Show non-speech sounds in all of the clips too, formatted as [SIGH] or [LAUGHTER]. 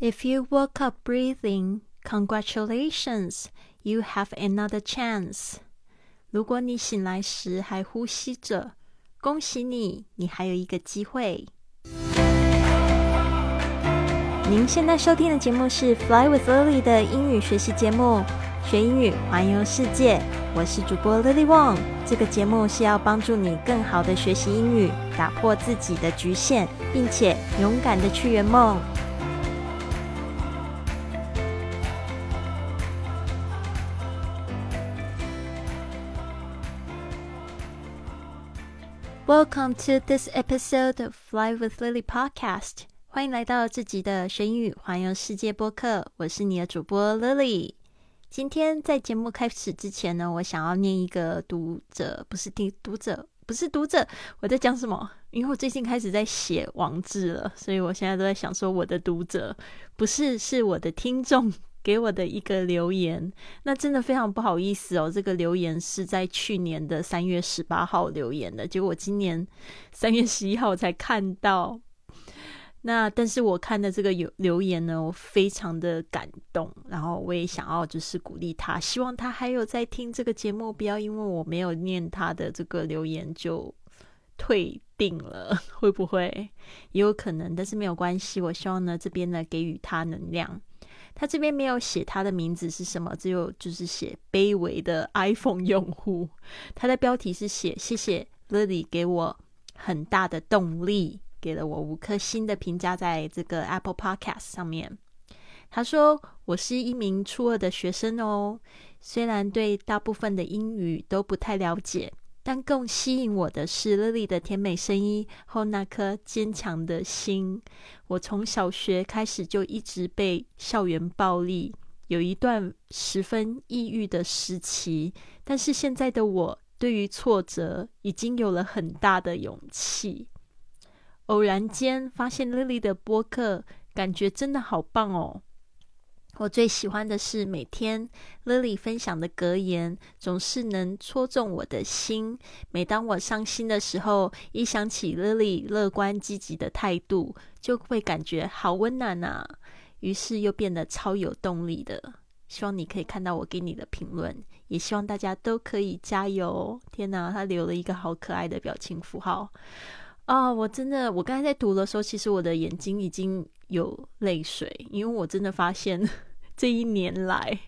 If you woke up breathing, congratulations, you have another chance. 如果你醒来时还呼吸着，恭喜你，你还有一个机会。您现在收听的节目是《Fly with Lily》的英语学习节目，学英语环游世界。我是主播 Lily Wong。这个节目是要帮助你更好的学习英语，打破自己的局限，并且勇敢的去圆梦。Welcome to this episode of Fly with Lily podcast。欢迎来到这集的学英语环游世界播客。我是你的主播 Lily。今天在节目开始之前呢，我想要念一个读者，不是听读者，不是读者。我在讲什么？因为我最近开始在写网志了，所以我现在都在想说，我的读者不是是我的听众。给我的一个留言，那真的非常不好意思哦。这个留言是在去年的三月十八号留言的，结果今年 [LAUGHS] 三月十一号才看到。那但是我看的这个有留言呢，我非常的感动，然后我也想要就是鼓励他，希望他还有在听这个节目，不要因为我没有念他的这个留言就退订了，会不会也有可能？但是没有关系，我希望呢这边呢给予他能量。他这边没有写他的名字是什么，只有就是写卑微的 iPhone 用户。他的标题是写谢谢 Lily 给我很大的动力，给了我五颗星的评价，在这个 Apple Podcast 上面。他说：“我是一名初二的学生哦，虽然对大部分的英语都不太了解。”但更吸引我的是 Lily 的甜美声音和那颗坚强的心。我从小学开始就一直被校园暴力，有一段十分抑郁的时期。但是现在的我对于挫折已经有了很大的勇气。偶然间发现 Lily 的播客，感觉真的好棒哦！我最喜欢的是每天 Lily 分享的格言，总是能戳中我的心。每当我伤心的时候，一想起 Lily 乐观积极的态度，就会感觉好温暖啊！于是又变得超有动力的。希望你可以看到我给你的评论，也希望大家都可以加油。天哪，他留了一个好可爱的表情符号啊！我真的，我刚才在读的时候，其实我的眼睛已经有泪水，因为我真的发现。这一年来，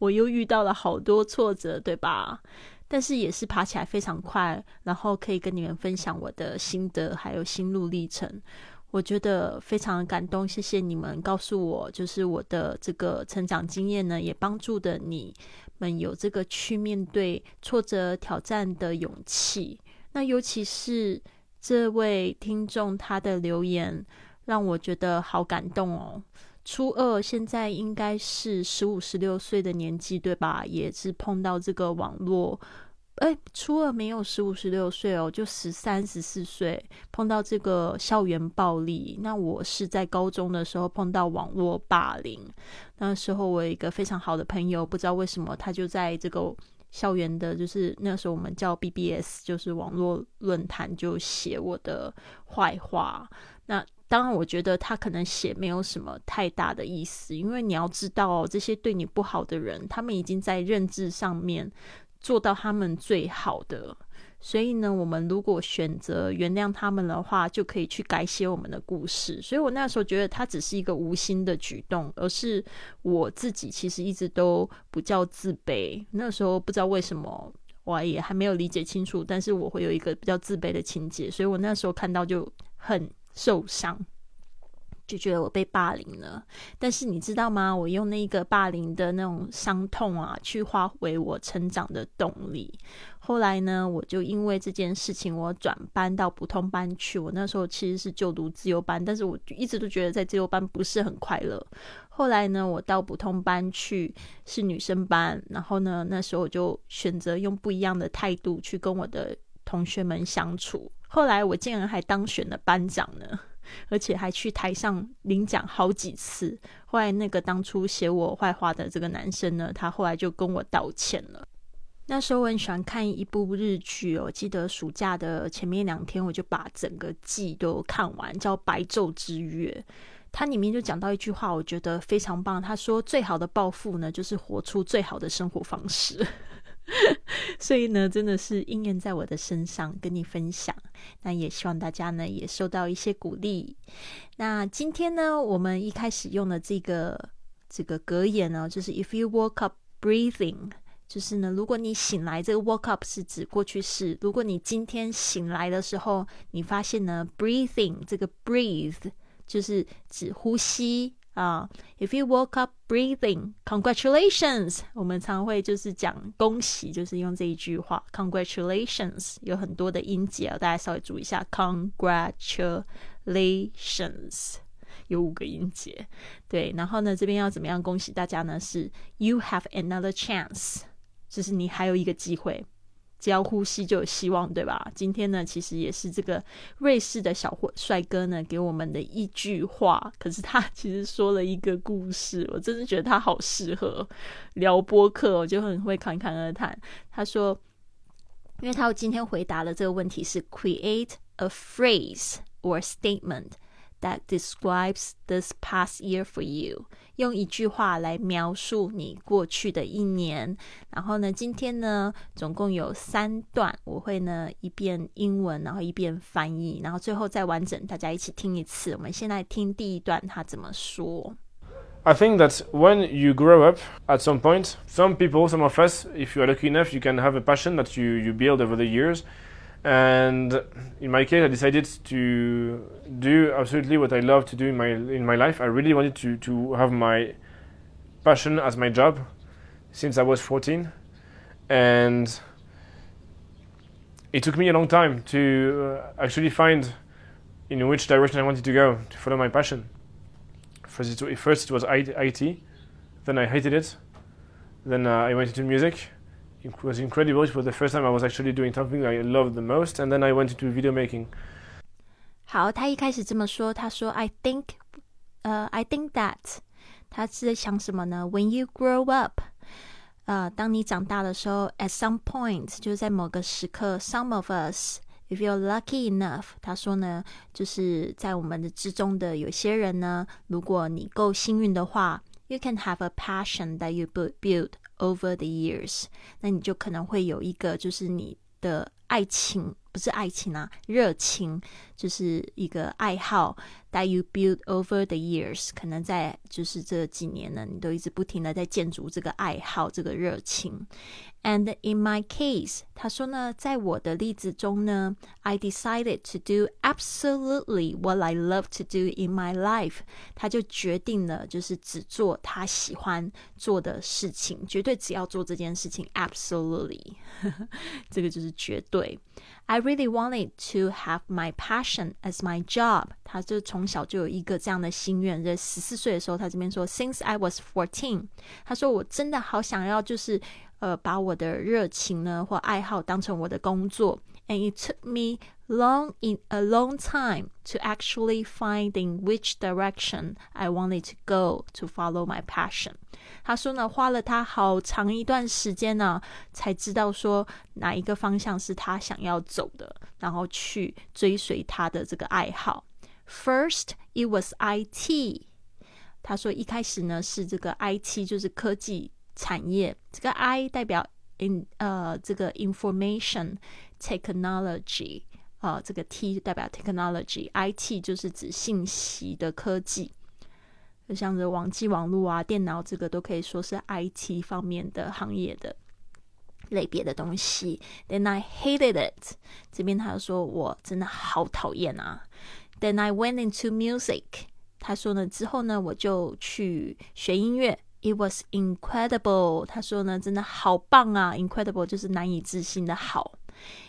我又遇到了好多挫折，对吧？但是也是爬起来非常快，然后可以跟你们分享我的心得还有心路历程，我觉得非常感动。谢谢你们告诉我，就是我的这个成长经验呢，也帮助的你们有这个去面对挫折挑战的勇气。那尤其是这位听众他的留言，让我觉得好感动哦。初二现在应该是十五、十六岁的年纪，对吧？也是碰到这个网络，哎，初二没有十五、十六岁哦，就十三、十四岁碰到这个校园暴力。那我是在高中的时候碰到网络霸凌，那时候我有一个非常好的朋友，不知道为什么他就在这个校园的，就是那时候我们叫 BBS，就是网络论坛，就写我的坏话。那当然，我觉得他可能写没有什么太大的意思，因为你要知道，这些对你不好的人，他们已经在认知上面做到他们最好的。所以呢，我们如果选择原谅他们的话，就可以去改写我们的故事。所以我那时候觉得他只是一个无心的举动，而是我自己其实一直都不叫自卑。那时候不知道为什么，我也还没有理解清楚，但是我会有一个比较自卑的情节，所以我那时候看到就很。受伤，就觉得我被霸凌了。但是你知道吗？我用那个霸凌的那种伤痛啊，去化为我成长的动力。后来呢，我就因为这件事情，我转班到普通班去。我那时候其实是就读自由班，但是我一直都觉得在自由班不是很快乐。后来呢，我到普通班去是女生班，然后呢，那时候我就选择用不一样的态度去跟我的同学们相处。后来我竟然还当选了班长呢，[LAUGHS] 而且还去台上领奖好几次。后来那个当初写我坏话的这个男生呢，他后来就跟我道歉了。那时候我很喜欢看一部日剧哦，记得暑假的前面两天我就把整个季都看完，叫《白昼之月》。它里面就讲到一句话，我觉得非常棒。他说：“最好的报复呢，就是活出最好的生活方式。” [LAUGHS] 所以呢，真的是应验在我的身上，跟你分享。那也希望大家呢，也受到一些鼓励。那今天呢，我们一开始用的这个这个格言呢，就是 “If you woke up breathing”，就是呢，如果你醒来，这个 “woke up” 是指过去式。如果你今天醒来的时候，你发现呢，“breathing” 这个 “breathe” 就是指呼吸啊。If you woke up breathing, congratulations！我们常会就是讲恭喜，就是用这一句话，congratulations。有很多的音节，大家稍微注意一下，congratulations 有五个音节。对，然后呢，这边要怎么样恭喜大家呢？是 You have another chance，就是你还有一个机会。只要呼吸就有希望，对吧？今天呢，其实也是这个瑞士的小帅哥呢给我们的一句话。可是他其实说了一个故事，我真的觉得他好适合聊播客，我就很会侃侃而谈。他说，因为他今天回答的这个问题是 create a phrase or statement。That describes this past year for you，用一句话来描述你过去的一年。然后呢，今天呢，总共有三段，我会呢一遍英文，然后一遍翻译，然后最后再完整，大家一起听一次。我们现在听第一段，他怎么说？I think that when you grow up, at some point, some people, some of us, if you are lucky enough, you can have a passion that you you build over the years. and in my case, I decided to do absolutely what I love to do in my in my life. I really wanted to to have my passion as my job since I was 14, and it took me a long time to uh, actually find in which direction I wanted to go to follow my passion. First, it, first it was IT, then I hated it, then uh, I went into music it was incredible. It was the first time I was actually doing something I loved the most, and then I went into video making. 好，他一开始这么说，他说：“I think，呃、uh,，I think that，他是在想什么呢？When you grow up，呃，当你长大的时候，at some point，就是在某个时刻，some of us。If you're lucky enough，他说呢，就是在我们的之中的有些人呢，如果你够幸运的话，you can have a passion that you build over the years，那你就可能会有一个，就是你的爱情不是爱情啊，热情就是一个爱好。That you build over the years，可能在就是这几年呢，你都一直不停的在建筑这个爱好，这个热情。And in my case，他说呢，在我的例子中呢，I decided to do absolutely what I love to do in my life。他就决定了，就是只做他喜欢做的事情，绝对只要做这件事情。Absolutely，这个就是绝对。I really wanted to have my passion as my job。他就从小就有一个这样的心愿。在十四岁的时候，他这边说，Since I was fourteen，他说我真的好想要，就是呃，把我的热情呢或爱好当成我的工作。And it took me long in a long time to actually finding which direction I wanted to go to follow my passion。他说呢，花了他好长一段时间呢，才知道说哪一个方向是他想要走的，然后去追随他的这个爱好。First, it was IT。他说一开始呢是这个 IT，就是科技产业。这个 I 代表 in 呃这个 information technology 啊，这个 T 代表 technology，IT 就是指信息的科技，就像这网际网络啊、电脑这个都可以说是 IT 方面的行业的类别的东西。Then I hated it，这边他说我真的好讨厌啊。Then I went into music。他说呢，之后呢，我就去学音乐。It was incredible。他说呢，真的好棒啊！Incredible 就是难以置信的好。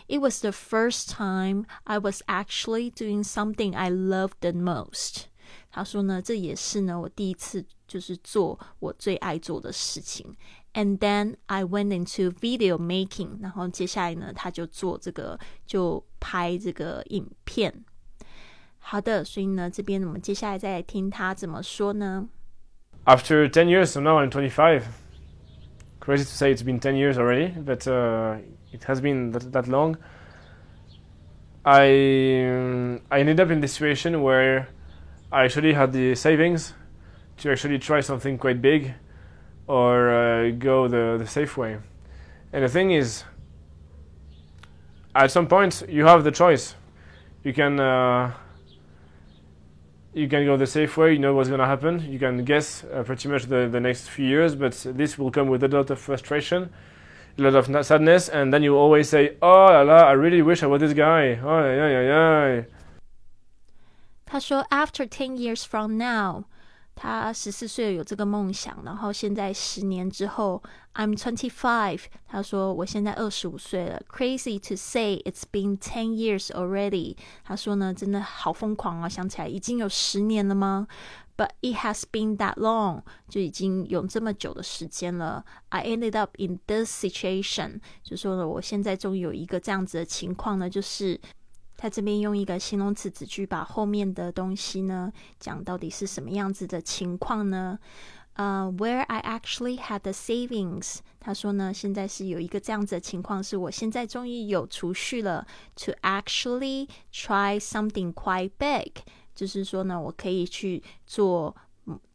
It was the first time I was actually doing something I loved the most。他说呢，这也是呢我第一次就是做我最爱做的事情。And then I went into video making。然后接下来呢，他就做这个，就拍这个影片。好的，所以呢，这边我们接下来再来听他怎么说呢？After ten years, so now I'm 25. Crazy to say it's been 10 years already, but uh, it has been that, that long. I I ended up in this situation where I actually had the savings to actually try something quite big or uh, go the, the safe way. And the thing is, at some point, you have the choice. You can uh, you can go the safe way. You know what's going to happen. You can guess uh, pretty much the, the next few years, but this will come with a lot of frustration, a lot of sadness, and then you always say, "Oh la la, I really wish I was this guy." Oh yeah yeah yeah. 他说：“After ten years from now，他十四岁有这个梦想，然后现在十年之后，I'm twenty five。他说我现在二十五岁了。Crazy to say it's been ten years already。他说呢，真的好疯狂啊！想起来已经有十年了吗？But it has been that long，就已经有这么久的时间了。I ended up in this situation，就说呢，我现在终于有一个这样子的情况呢，就是。”他这边用一个形容词子句把后面的东西呢讲到底是什么样子的情况呢？呃，Where I actually had the savings，他说呢，现在是有一个这样子的情况，是我现在终于有储蓄了，to actually try something quite big，就是说呢，我可以去做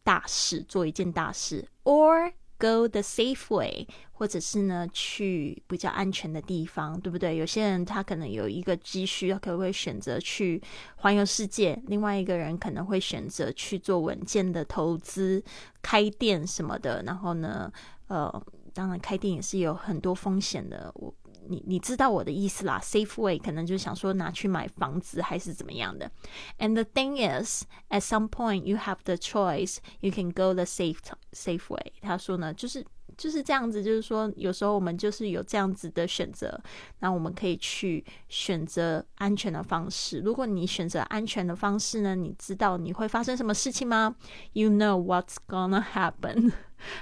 大事，做一件大事，or。Go the safe way，或者是呢去比较安全的地方，对不对？有些人他可能有一个积蓄，他可能会选择去环游世界；另外一个人可能会选择去做稳健的投资、开店什么的。然后呢，呃，当然开店也是有很多风险的。我。你你知道我的意思啦，safe way 可能就想说拿去买房子还是怎么样的。And the thing is, at some point you have the choice, you can go the safe safe way。他说呢，就是就是这样子，就是说有时候我们就是有这样子的选择，那我们可以去选择安全的方式。如果你选择安全的方式呢，你知道你会发生什么事情吗？You know what's gonna happen。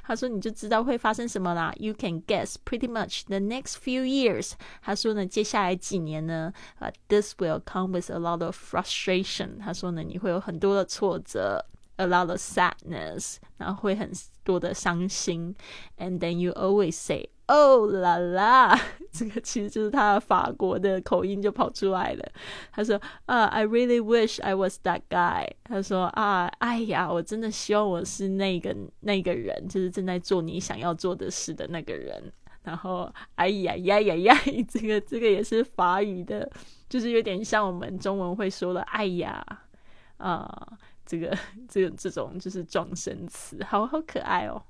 他说你就知道会发生什么啦。You can guess pretty much the next few years。他说呢，接下来几年呢，呃，this will come with a lot of frustration。他说呢，你会有很多的挫折，a lot of sadness，然后会很多的伤心。And then you always say。哦啦啦，这个其实就是他法国的口音就跑出来了。他说：“啊，I really wish I was that guy。”他说：“啊，哎呀，我真的希望我是那个那个人，就是正在做你想要做的事的那个人。”然后，哎呀呀呀呀，[LAUGHS] 这个这个也是法语的，就是有点像我们中文会说的“哎呀”啊，这个这个这种就是撞声词，好好可爱哦。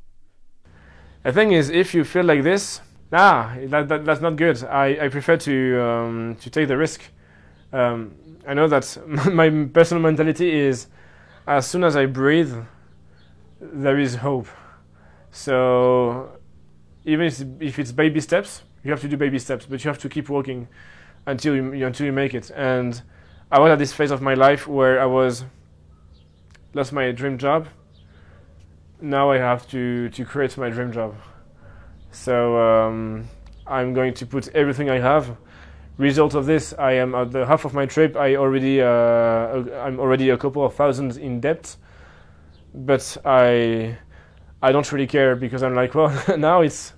The thing [LAUGHS] is, if you feel like this, ah, that, that that's not good. I, I prefer to um, to take the risk. Um, I know that [LAUGHS] my personal mentality is, as soon as I breathe, there is hope. So even if it's baby steps, you have to do baby steps, but you have to keep working until you, until you make it. And I was at this phase of my life where I was lost my dream job now I have to, to create my dream job. So um, I'm going to put everything I have. Result of this, I am at the half of my trip. I already uh, I'm already a couple of thousands in debt, but I I don't really care because I'm like, [LAUGHS] well, now it's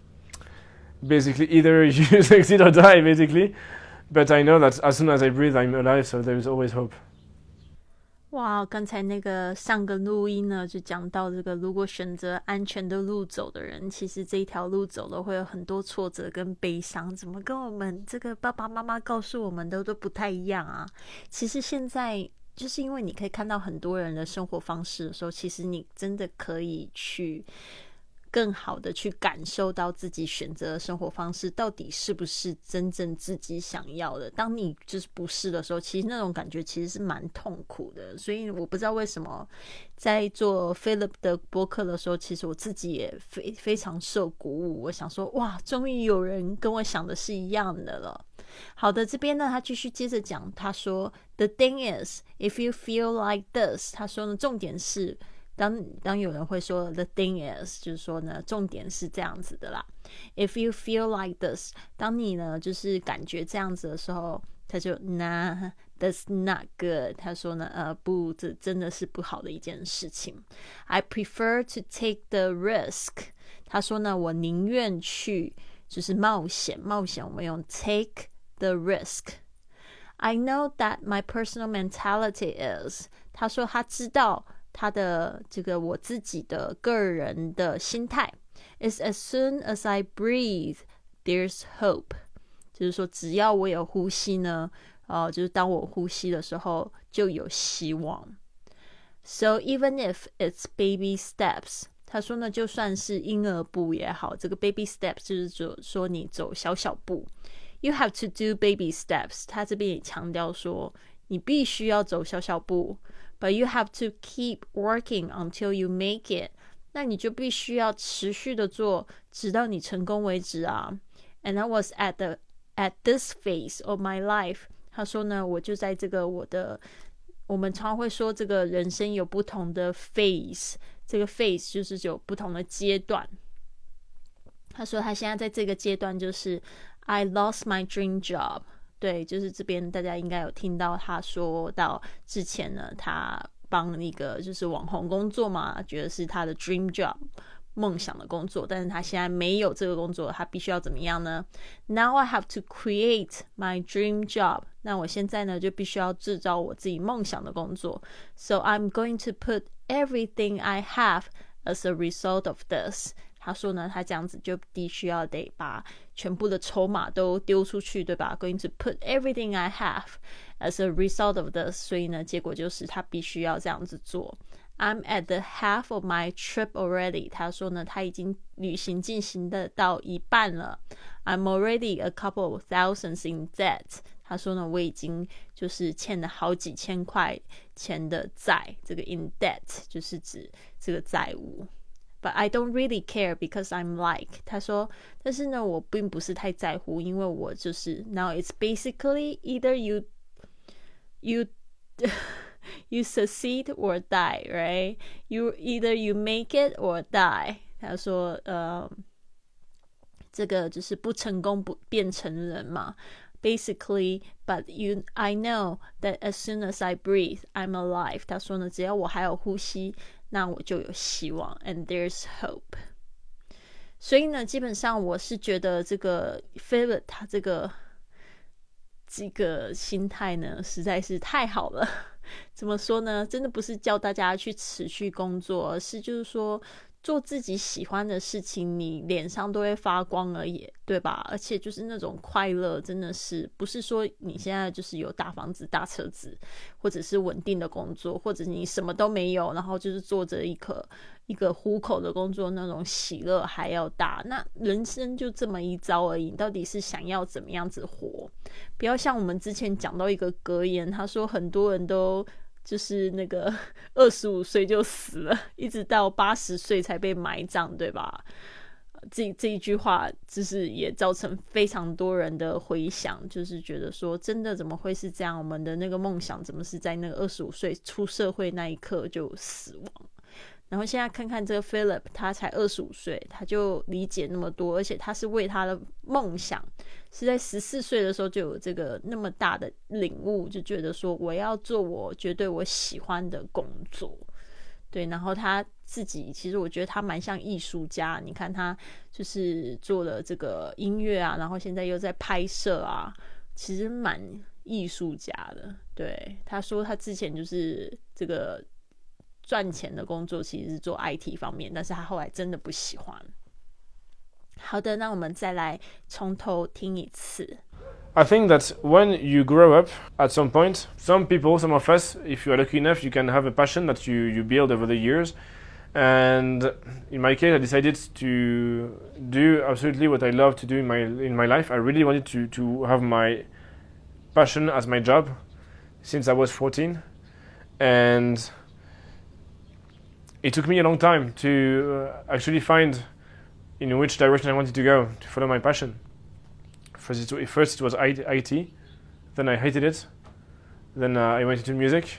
basically either [LAUGHS] you succeed or die, basically. But I know that as soon as I breathe, I'm alive, so there is always hope. 哇，刚才那个上个录音呢，就讲到这个，如果选择安全的路走的人，其实这一条路走了会有很多挫折跟悲伤，怎么跟我们这个爸爸妈妈告诉我们的都不太一样啊？其实现在就是因为你可以看到很多人的生活方式的时候，其实你真的可以去。更好的去感受到自己选择的生活方式到底是不是真正自己想要的。当你就是不是的时候，其实那种感觉其实是蛮痛苦的。所以我不知道为什么在做 Philip 的播客的时候，其实我自己也非非常受鼓舞。我想说，哇，终于有人跟我想的是一样的了。好的，这边呢，他继续接着讲，他说：“The thing is, if you feel like this，他说呢，重点是。”当当有人会说 the thing is，就是说呢，重点是这样子的啦。If you feel like this，当你呢就是感觉这样子的时候，他就 Nah, that's not good。他说呢，呃，不，这真的是不好的一件事情。I prefer to take the risk。他说呢，我宁愿去就是冒险，冒险我们用 take the risk。I know that my personal mentality is。 他说他知道 他的这个我自己的个人的心态，is as soon as I breathe, there's hope。就是说，只要我有呼吸呢，呃，就是当我呼吸的时候就有希望。So even if it's baby steps，他说呢，就算是婴儿步也好，这个 baby steps 就是说说你走小小步。You have to do baby steps。他这边也强调说，你必须要走小小步 ，but you have to keep working until you make it。那你就必须要持续的做，直到你成功为止啊。And I was at the at this phase of my life。他说呢，我就在这个我的，我们常会说这个人生有不同的 phase，这个 phase 就是有不同的阶段。他说他现在在这个阶段就是 I lost my dream job。 对，就是这边大家应该有听到他说到之前呢，他帮那个就是网红工作嘛，觉得是他的 dream job 梦想的工作，但是他现在没有这个工作，他必须要怎么样呢？Now I have to create my dream job。那我现在呢就必须要制造我自己梦想的工作。So I'm going to put everything I have as a result of this。他说呢，他这样子就必须要得把全部的筹码都丢出去，对吧？Going to put everything I have as a result of this，所以呢，结果就是他必须要这样子做。I'm at the half of my trip already。他说呢，他已经旅行进行的到一半了。I'm already a couple of thousands in debt。他说呢，我已经就是欠了好几千块钱的债。这个 in debt 就是指这个债务。But I don't really care because I'm like 他说，但是呢，我并不是太在乎，因为我就是 now it's basically either you you [LAUGHS] you succeed or die, right? You either you make it or die. 他说，呃，这个就是不成功不变成人嘛。Basically, but you, I know that as soon as I breathe, I'm alive. 他说呢，只要我还有呼吸， 那我就有希望，and there's hope。所以呢，基本上我是觉得这个 Philip 他这个这个心态呢，实在是太好了。[LAUGHS] 怎么说呢？真的不是叫大家去持续工作，而是就是说。做自己喜欢的事情，你脸上都会发光而已，对吧？而且就是那种快乐，真的是不是说你现在就是有大房子、大车子，或者是稳定的工作，或者你什么都没有，然后就是做着一个一个糊口的工作，那种喜乐还要大。那人生就这么一遭而已，到底是想要怎么样子活？不要像我们之前讲到一个格言，他说很多人都。就是那个 [LAUGHS] 二十五岁就死了，一直到八十岁才被埋葬，对吧？这这一句话就是也造成非常多人的回想，就是觉得说，真的怎么会是这样？我们的那个梦想怎么是在那个二十五岁出社会那一刻就死亡？然后现在看看这个 Philip，他才二十五岁，他就理解那么多，而且他是为他的梦想，是在十四岁的时候就有这个那么大的领悟，就觉得说我要做我绝对我喜欢的工作，对。然后他自己其实我觉得他蛮像艺术家，你看他就是做了这个音乐啊，然后现在又在拍摄啊，其实蛮艺术家的。对，他说他之前就是这个。赚钱的工作其实是做 IT 方面，但是他后来真的不喜欢。好的，那我们再来从头听一次。I think that when you grow up at some point, some people, some of us, if you are lucky enough, you can have a passion that you, you build over the years. And in my case, I decided to do absolutely what I love to do in my in my life. I really wanted to, to have my passion as my job since I was 14. And it took me a long time to uh, actually find in which direction I wanted to go to follow my passion. First, it, first it was IT, then I hated it. Then uh, I went into music.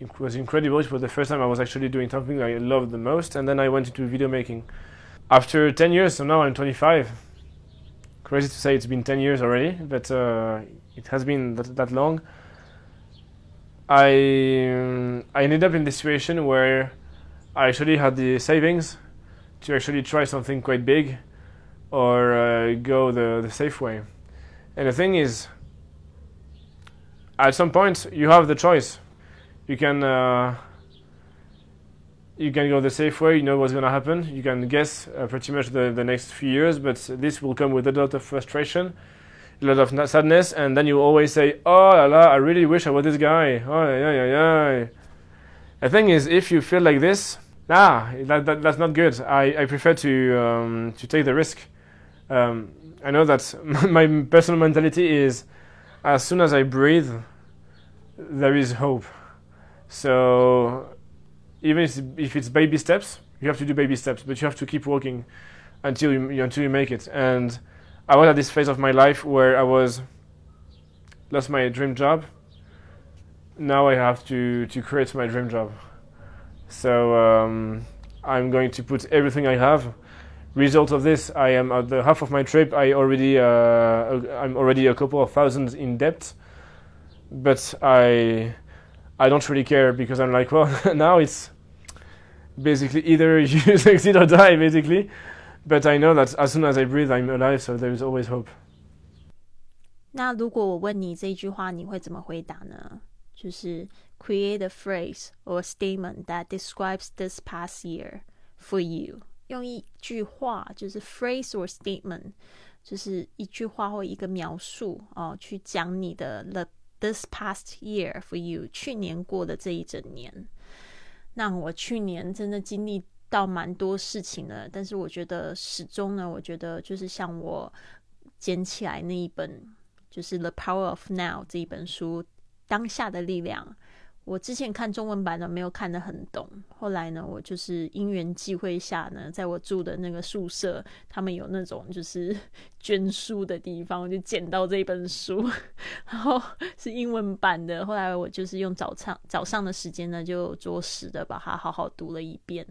It was incredible. It was the first time I was actually doing something I loved the most. And then I went into video making. After 10 years, so now I'm 25. Crazy to say it's been 10 years already, but uh, it has been that, that long. I um, I ended up in this situation where I actually had the savings to actually try something quite big or uh, go the, the safe way. And the thing is, at some point, you have the choice. you can uh, you can go the safe way. You know what's going to happen. You can guess uh, pretty much the, the next few years, but this will come with a lot of frustration, a lot of sadness, and then you always say, "Oh la la, I really wish I was this guy." Oh yeah yeah yeah. The thing is, if you feel like this, ah, that, that that's not good. I, I prefer to um, to take the risk. Um, I know that [LAUGHS] my personal mentality is, as soon as I breathe, there is hope. So even if it's baby steps, you have to do baby steps, but you have to keep walking until you, until you make it. And I was at this phase of my life where I was lost my dream job. Now I have to to create my dream job. So um, I'm going to put everything I have. Result of this, I am at the half of my trip. I already uh, I'm already a couple of thousands in debt, but I I don't really care because I'm like, well, [LAUGHS] now it's basically either [LAUGHS] you succeed or die, basically. But I know that as soon as I breathe, I'm alive, so there is always hope. 那如果我问你这句话，你会怎么回答呢？就是 Create a phrase or statement that describes this past year for you。用一句话，就是 phrase or statement，就是一句话或一个描述哦，去讲你的 the this past year for you，去年过的这一整年。那我去年真的经历到蛮多事情的，但是我觉得始终呢，我觉得就是像我捡起来那一本，就是《The Power of Now》这一本书，当下的力量。我之前看中文版的没有看得很懂，后来呢，我就是因缘际会下呢，在我住的那个宿舍，他们有那种就是 [LAUGHS] 捐书的地方，我就捡到这本书，然后 [LAUGHS] 是英文版的。后来我就是用早上早上的时间呢，就着实的把它好好读了一遍。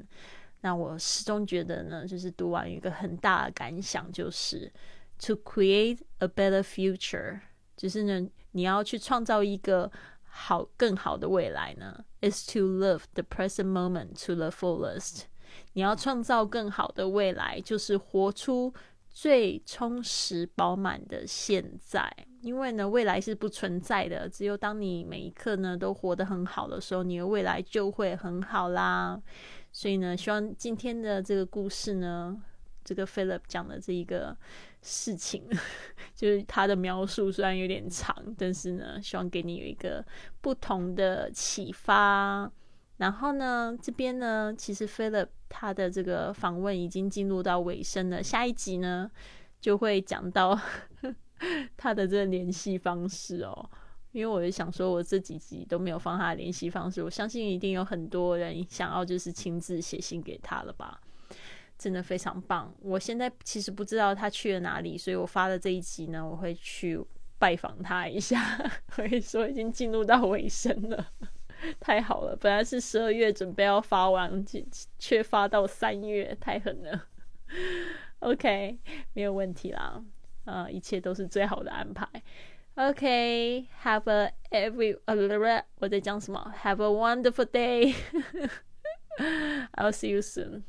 那我始终觉得呢，就是读完一个很大的感想，就是 to create a better future，就是呢，你要去创造一个。好更好的未来呢？Is to live the present moment to the fullest。你要创造更好的未来，就是活出最充实饱满的现在。因为呢，未来是不存在的，只有当你每一刻呢都活得很好的时候，你的未来就会很好啦。所以呢，希望今天的这个故事呢，这个 Philip 讲的这一个。事情 [LAUGHS] 就是他的描述虽然有点长，但是呢，希望给你有一个不同的启发。然后呢，这边呢，其实 Philip 他的这个访问已经进入到尾声了。下一集呢，就会讲到 [LAUGHS] 他的这个联系方式哦。因为我就想说，我这几集都没有放他的联系方式，我相信一定有很多人想要就是亲自写信给他了吧。真的非常棒！我现在其实不知道他去了哪里，所以我发的这一集呢，我会去拜访他一下。[LAUGHS] 可以说已经进入到尾声了，太好了！本来是十二月准备要发完，却发到三月，太狠了。OK，没有问题啦，呃，一切都是最好的安排。OK，Have a every 呃，我在讲什么？Have a wonderful day！I'll [LAUGHS] see you soon.